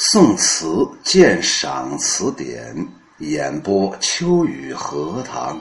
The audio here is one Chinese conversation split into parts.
宋词鉴赏词典演播：秋雨荷塘，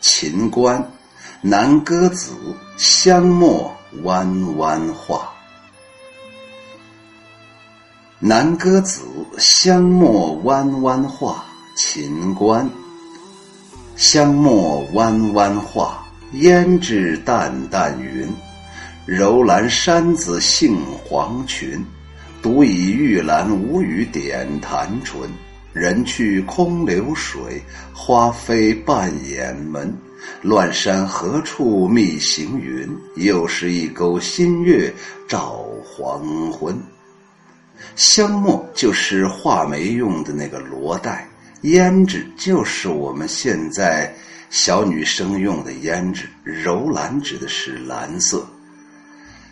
秦观，南歌子，香墨弯弯画。南歌子，香墨弯弯画，秦观。香墨弯弯画，胭脂淡淡云。柔兰山子杏黄群。独倚玉兰无语点弹唇，人去空流水，花飞半掩门。乱山何处觅行云？又是一钩新月照黄昏。香墨就是画眉用的那个罗带，胭脂就是我们现在小女生用的胭脂，柔兰指的是蓝色，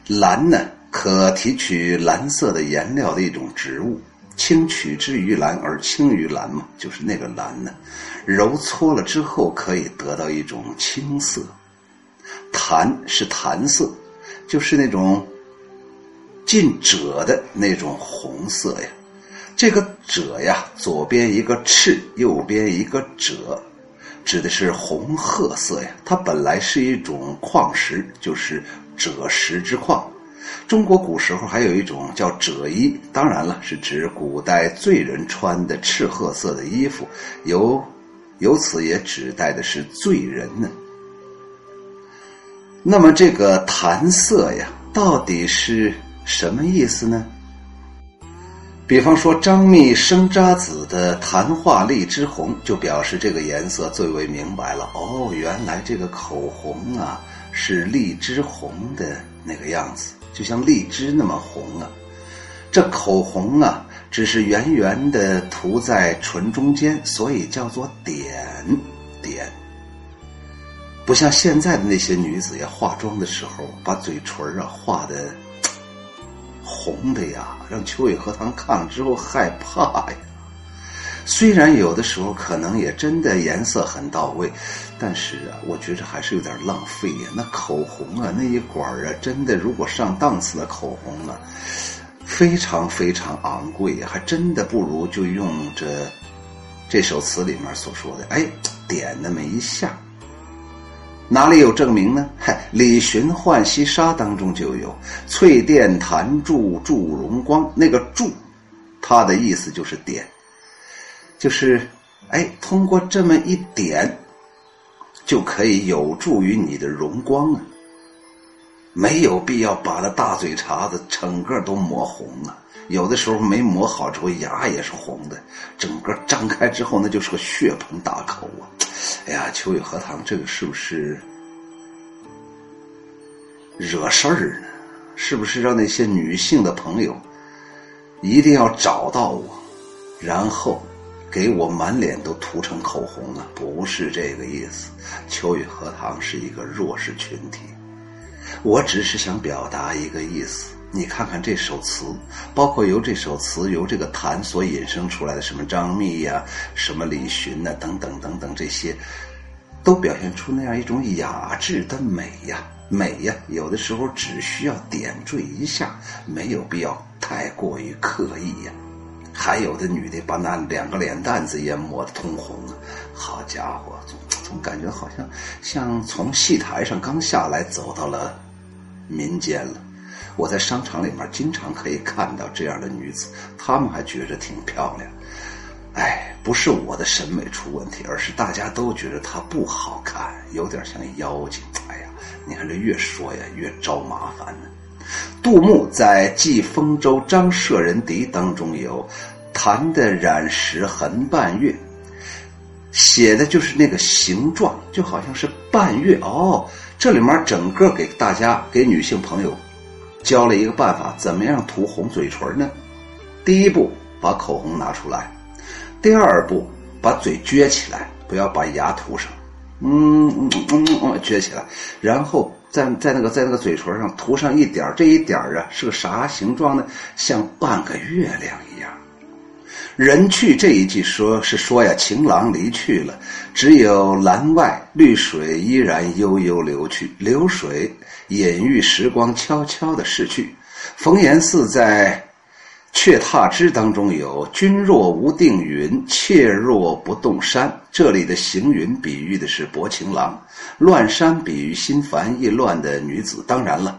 蓝呢？可提取蓝色的颜料的一种植物，青取之于蓝而青于蓝嘛，就是那个蓝呢。揉搓了之后可以得到一种青色。檀是檀色，就是那种近赭的那种红色呀。这个赭呀，左边一个赤，右边一个赭，指的是红褐色呀。它本来是一种矿石，就是赭石之矿。中国古时候还有一种叫赭衣，当然了，是指古代罪人穿的赤褐色的衣服，由由此也指代的是罪人呢。那么这个檀色呀，到底是什么意思呢？比方说张密生查子的《谈话荔枝红》，就表示这个颜色最为明白了。哦，原来这个口红啊，是荔枝红的那个样子。就像荔枝那么红啊，这口红啊，只是圆圆的涂在唇中间，所以叫做点点。不像现在的那些女子呀，化妆的时候把嘴唇啊画的红的呀，让秋雨荷塘看了之后害怕呀。虽然有的时候可能也真的颜色很到位，但是啊，我觉着还是有点浪费呀。那口红啊，那一管啊，真的如果上档次的口红啊，非常非常昂贵呀，还真的不如就用着这首词里面所说的，哎，点那么一下。哪里有证明呢？嗨，《李寻浣溪沙》当中就有“翠殿弹柱柱荣光”，那个“柱”，它的意思就是点。就是，哎，通过这么一点，就可以有助于你的荣光啊。没有必要把那大嘴茬子整个都抹红啊。有的时候没抹好之后，牙也是红的，整个张开之后，那就是个血盆大口啊。哎呀，秋雨荷塘，这个是不是惹事儿呢？是不是让那些女性的朋友一定要找到我，然后？给我满脸都涂成口红了！不是这个意思。秋雨荷塘是一个弱势群体，我只是想表达一个意思。你看看这首词，包括由这首词由这个谭所引申出来的什么张密呀、什么李寻呐等等等等这些，都表现出那样一种雅致的美呀、美呀。有的时候只需要点缀一下，没有必要太过于刻意呀。还有的女的把那两个脸蛋子也抹得通红！好家伙，总总感觉好像像从戏台上刚下来，走到了民间了。我在商场里面经常可以看到这样的女子，她们还觉着挺漂亮。哎，不是我的审美出问题，而是大家都觉得她不好看，有点像妖精。哎呀，你看这越说呀越招麻烦呢。杜牧在《寄丰州张舍人笛》当中有“弹的染石痕半月”，写的就是那个形状，就好像是半月哦。这里面整个给大家给女性朋友教了一个办法，怎么样涂红嘴唇呢？第一步，把口红拿出来；第二步，把嘴撅起来，不要把牙涂上。嗯嗯嗯嗯，撅起来，然后。在在那个在那个嘴唇上涂上一点这一点啊是个啥形状呢？像半个月亮一样。人去这一句说是说呀，情郎离去了，只有栏外绿水依然悠悠流去，流水隐喻时光悄悄的逝去。冯延巳在却踏之当中有“君若无定云，妾若不动山”。这里的行云比喻的是薄情郎，乱山比喻心烦意乱的女子。当然了，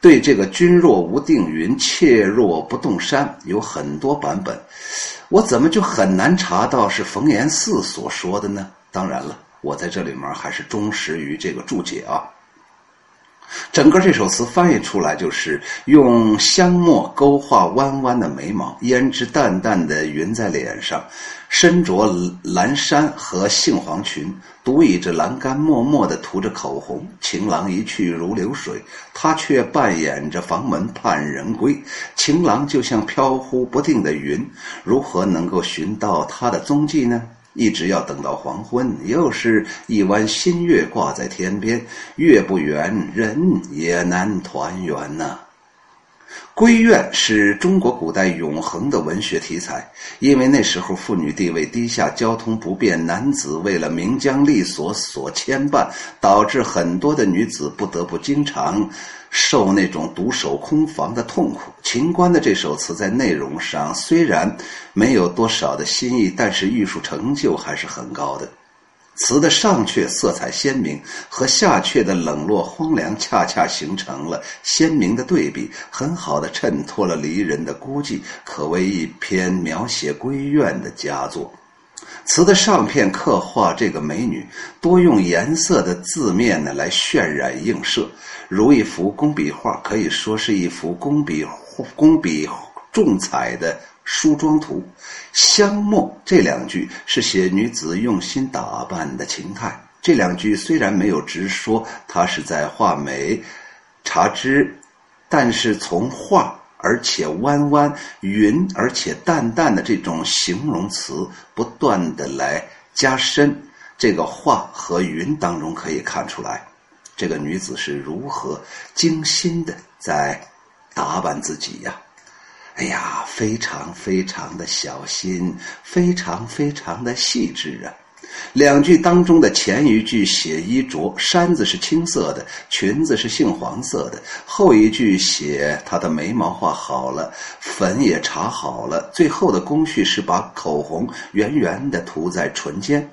对这个“君若无定云，妾若不动山”有很多版本，我怎么就很难查到是冯延巳所说的呢？当然了，我在这里面还是忠实于这个注解啊。整个这首词翻译出来就是用香墨勾画弯弯的眉毛，胭脂淡淡的匀在脸上，身着蓝衫和杏黄裙，独倚着栏杆，默默地涂着口红。情郎一去如流水，他却扮演着房门盼人归。情郎就像飘忽不定的云，如何能够寻到他的踪迹呢？一直要等到黄昏，又是一弯新月挂在天边，月不圆，人也难团圆呐。闺怨是中国古代永恒的文学题材，因为那时候妇女地位低下，交通不便，男子为了名将利所所牵绊，导致很多的女子不得不经常。受那种独守空房的痛苦。秦观的这首词在内容上虽然没有多少的新意，但是艺术成就还是很高的。词的上阙色彩鲜明，和下阙的冷落荒凉，恰恰形成了鲜明的对比，很好的衬托了离人的孤寂，可谓一篇描写闺怨的佳作。词的上片刻画这个美女，多用颜色的字面呢来渲染映射。如一幅工笔画，可以说是一幅工笔工笔重彩的梳妆图。香墨这两句是写女子用心打扮的情态。这两句虽然没有直说她是在画眉、茶枝，但是从画而且弯弯、云而且淡淡的这种形容词不断的来加深，这个画和云当中可以看出来。这个女子是如何精心的在打扮自己呀？哎呀，非常非常的小心，非常非常的细致啊！两句当中的前一句写衣着，衫子是青色的，裙子是杏黄色的；后一句写她的眉毛画好了，粉也擦好了，最后的工序是把口红圆圆的涂在唇间。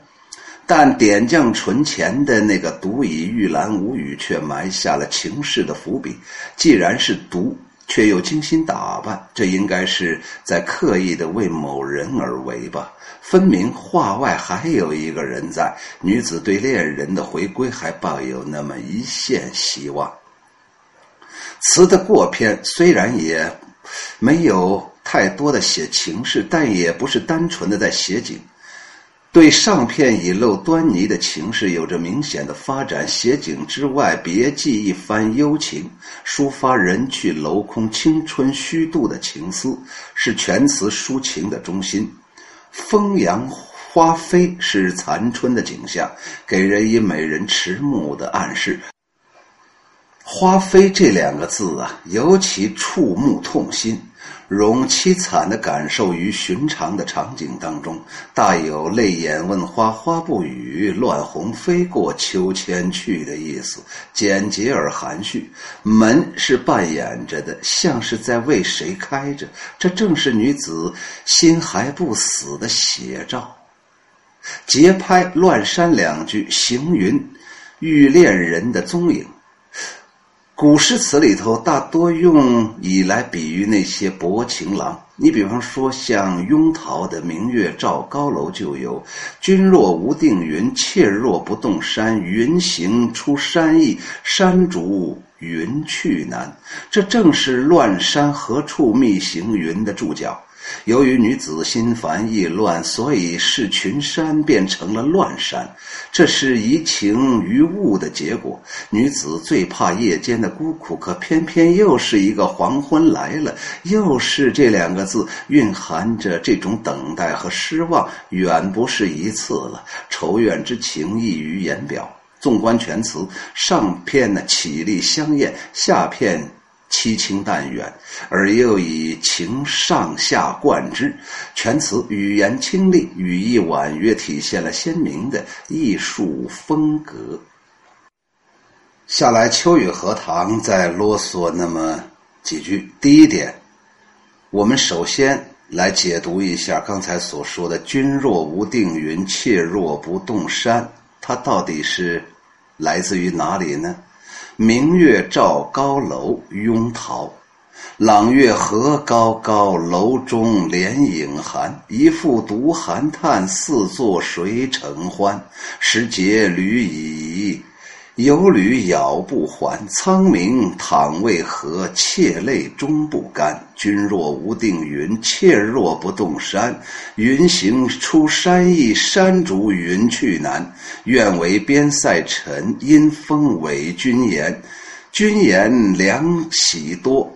但点将唇前的那个“独倚玉兰无语”却埋下了情事的伏笔。既然是独，却又精心打扮，这应该是在刻意的为某人而为吧？分明画外还有一个人在。女子对恋人的回归还抱有那么一线希望。词的过篇虽然也没有太多的写情事，但也不是单纯的在写景。对上片已露端倪的情事有着明显的发展，写景之外，别寄一番幽情，抒发人去楼空、青春虚度的情思，是全词抒情的中心。风扬花飞是残春的景象，给人以美人迟暮的暗示。花飞这两个字啊，尤其触目痛心。容凄惨的感受于寻常的场景当中，大有泪眼问花，花不语，乱红飞过秋千去的意思，简洁而含蓄。门是扮演着的，像是在为谁开着，这正是女子心还不死的写照。节拍乱删两句，行云欲恋人的踪影。古诗词里头大多用以来比喻那些薄情郎。你比方说像雍陶的“明月照高楼”就有“君若无定云，妾若不动山。云行出山意，山逐云去难。”这正是“乱山何处觅行云”的注脚。由于女子心烦意乱，所以是群山变成了乱山，这是移情于物的结果。女子最怕夜间的孤苦，可偏偏又是一个黄昏来了，又是这两个字，蕴含着这种等待和失望，远不是一次了。愁怨之情溢于言表。纵观全词，上片呢绮丽香艳，下片。凄清淡远，而又以情上下贯之，全词语言清丽，语意婉约，体现了鲜明的艺术风格。下来，秋雨荷塘再啰嗦那么几句。第一点，我们首先来解读一下刚才所说的“君若无定云，妾若不动山”，它到底是来自于哪里呢？明月照高楼，拥桃。朗月何高高，楼中连影寒。一副独寒叹，四座谁承欢？时节履已，有履杳不还。苍冥倘为何？妾泪终不干。君若无定云，妾若不动山。云行出山易，山逐云去难。愿为边塞臣，因风伪君言。君言良喜多。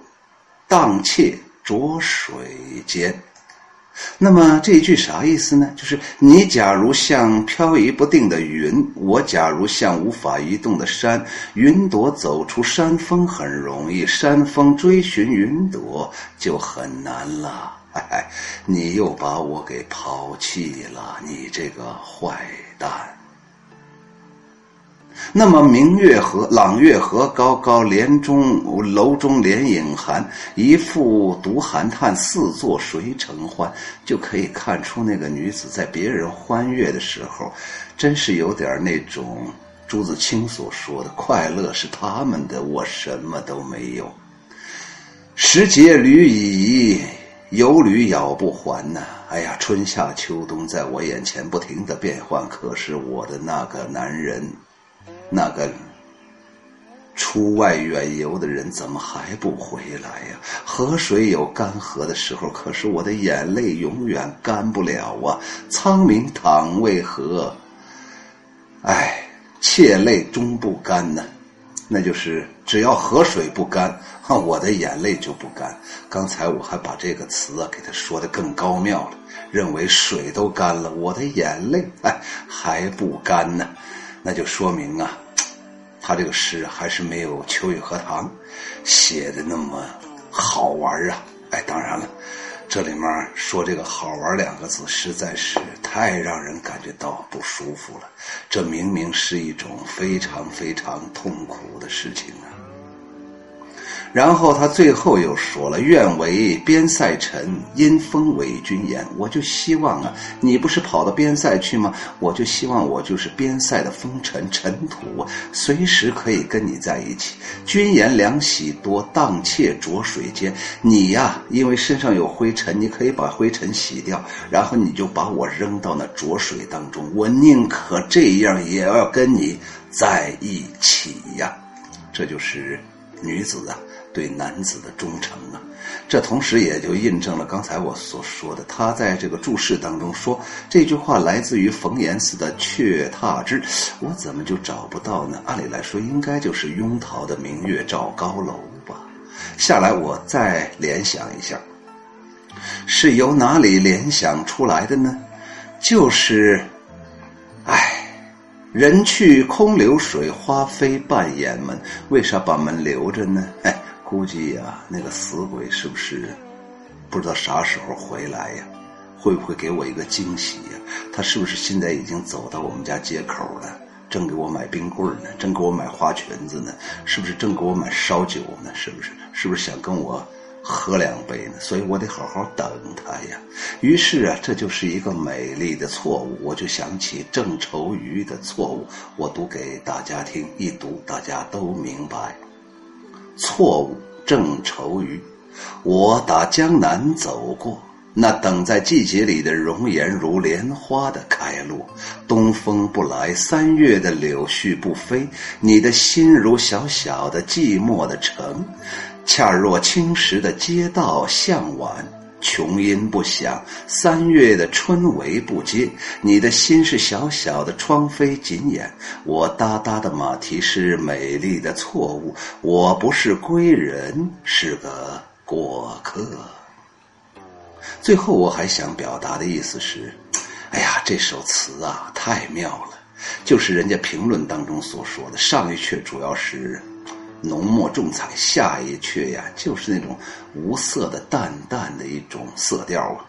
荡妾浊水间，那么这一句啥意思呢？就是你假如像飘移不定的云，我假如像无法移动的山，云朵走出山峰很容易，山峰追寻云朵就很难了。哎，你又把我给抛弃了，你这个坏蛋。那么明月河，朗月河高高，帘中楼中帘影寒。一副独寒叹，四座谁承欢？就可以看出那个女子在别人欢悦的时候，真是有点那种朱自清所说的“快乐是他们的，我什么都没有”。时节履已，有履杳不还呐！哎呀，春夏秋冬在我眼前不停的变换，可是我的那个男人。那个出外远游的人怎么还不回来呀？河水有干涸的时候，可是我的眼泪永远干不了啊！苍冥倘为何？哎，妾泪终不干呢？那就是只要河水不干，我的眼泪就不干。刚才我还把这个词啊给他说的更高妙了，认为水都干了，我的眼泪哎还不干呢。那就说明啊，他这个诗还是没有《秋雨荷塘》写的那么好玩啊！哎，当然了，这里面说这个“好玩”两个字，实在是太让人感觉到不舒服了。这明明是一种非常非常痛苦的事情啊！然后他最后又说了：“愿为边塞臣，因封为君言。”我就希望啊，你不是跑到边塞去吗？我就希望我就是边塞的风尘尘土，随时可以跟你在一起。君言良喜多，荡妾浊水间。你呀，因为身上有灰尘，你可以把灰尘洗掉，然后你就把我扔到那浊水当中。我宁可这样，也要跟你在一起呀。这就是女子啊。对男子的忠诚啊，这同时也就印证了刚才我所说的。他在这个注释当中说这句话来自于冯延巳的《却踏之》，我怎么就找不到呢？按理来说，应该就是雍陶的“明月照高楼”吧。下来我再联想一下，是由哪里联想出来的呢？就是，唉，人去空留水，花飞半掩门。为啥把门留着呢？哎。估计呀，那个死鬼是不是不知道啥时候回来呀？会不会给我一个惊喜呀？他是不是现在已经走到我们家街口了？正给我买冰棍呢？正给我买花裙子呢？是不是正给我买烧酒呢？是不是？是不是想跟我喝两杯呢？所以我得好好等他呀。于是啊，这就是一个美丽的错误。我就想起郑愁予的错误，我读给大家听，一读大家都明白。错误，正愁余，我打江南走过，那等在季节里的容颜如莲花的开落。东风不来，三月的柳絮不飞，你的心如小小的寂寞的城，恰若青石的街道向晚。琼音不响，三月的春雷不接。你的心是小小的窗扉紧掩，我哒哒的马蹄是美丽的错误。我不是归人，是个过客。最后我还想表达的意思是，哎呀，这首词啊太妙了，就是人家评论当中所说的，上一阙主要是。浓墨重彩，下一阙呀，就是那种无色的淡淡的一种色调啊。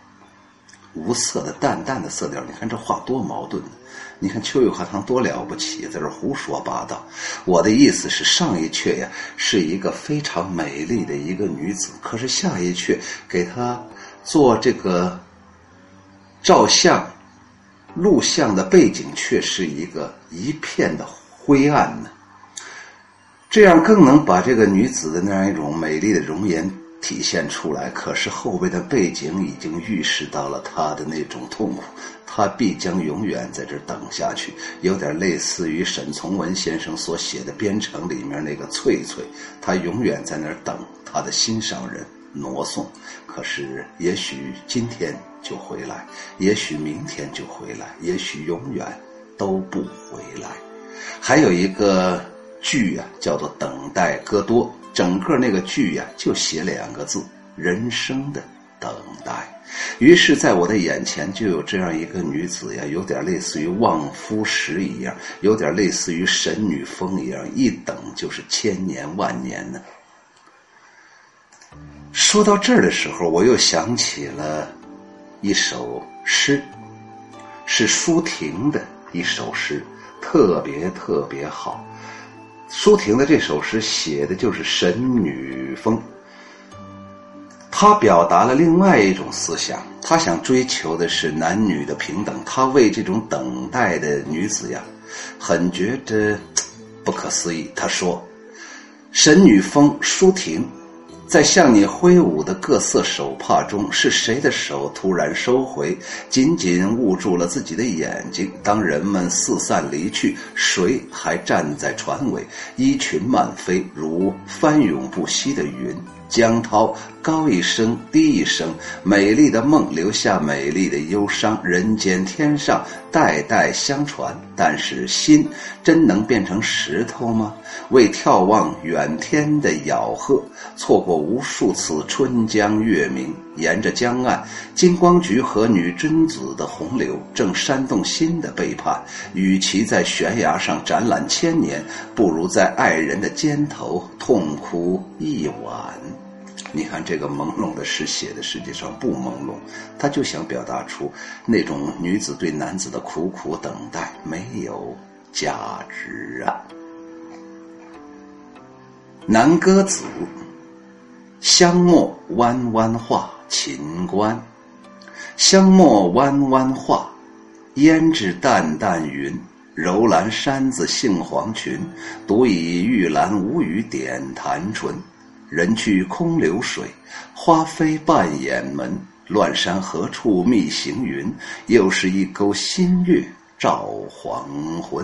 无色的淡淡的色调。你看这话多矛盾！你看秋雨荷塘多了不起，在这胡说八道。我的意思是，上一阙呀是一个非常美丽的一个女子，可是下一阙给她做这个照相、录像的背景，却是一个一片的灰暗呢。这样更能把这个女子的那样一种美丽的容颜。体现出来，可是后边的背景已经预示到了她的那种痛苦，她必将永远在这儿等下去，有点类似于沈从文先生所写的《边城》里面那个翠翠，她永远在那儿等他的心上人挪送，可是也许今天就回来，也许明天就回来，也许永远都不回来。还有一个剧啊，叫做《等待戈多》。整个那个剧呀，就写两个字：人生的等待。于是，在我的眼前就有这样一个女子呀，有点类似于望夫石一样，有点类似于神女峰一样，一等就是千年万年呢。说到这儿的时候，我又想起了一首诗，是舒婷的一首诗，特别特别好。舒婷的这首诗写的就是神女峰，她表达了另外一种思想，她想追求的是男女的平等，她为这种等待的女子呀，很觉得不可思议。她说：“神女峰，舒婷。”在向你挥舞的各色手帕中，是谁的手突然收回，紧紧捂住了自己的眼睛？当人们四散离去，谁还站在船尾，衣裙漫飞，如翻涌不息的云？江涛高一声，低一声，美丽的梦留下美丽的忧伤。人间天上代代相传，但是心真能变成石头吗？为眺望远天的杳壑，错过无数次春江月明。沿着江岸，金光菊和女贞子的洪流正煽动心的背叛。与其在悬崖上展览千年，不如在爱人的肩头痛哭一晚。你看这个朦胧的诗写的实际上不朦胧，他就想表达出那种女子对男子的苦苦等待没有价值啊。南歌子，香墨弯弯画秦关，香墨弯弯画，胭脂淡淡云。柔兰衫子杏黄裙，独倚玉兰无语点弹唇。人去空流水，花飞半掩门。乱山何处觅行云？又是一钩新月照黄昏。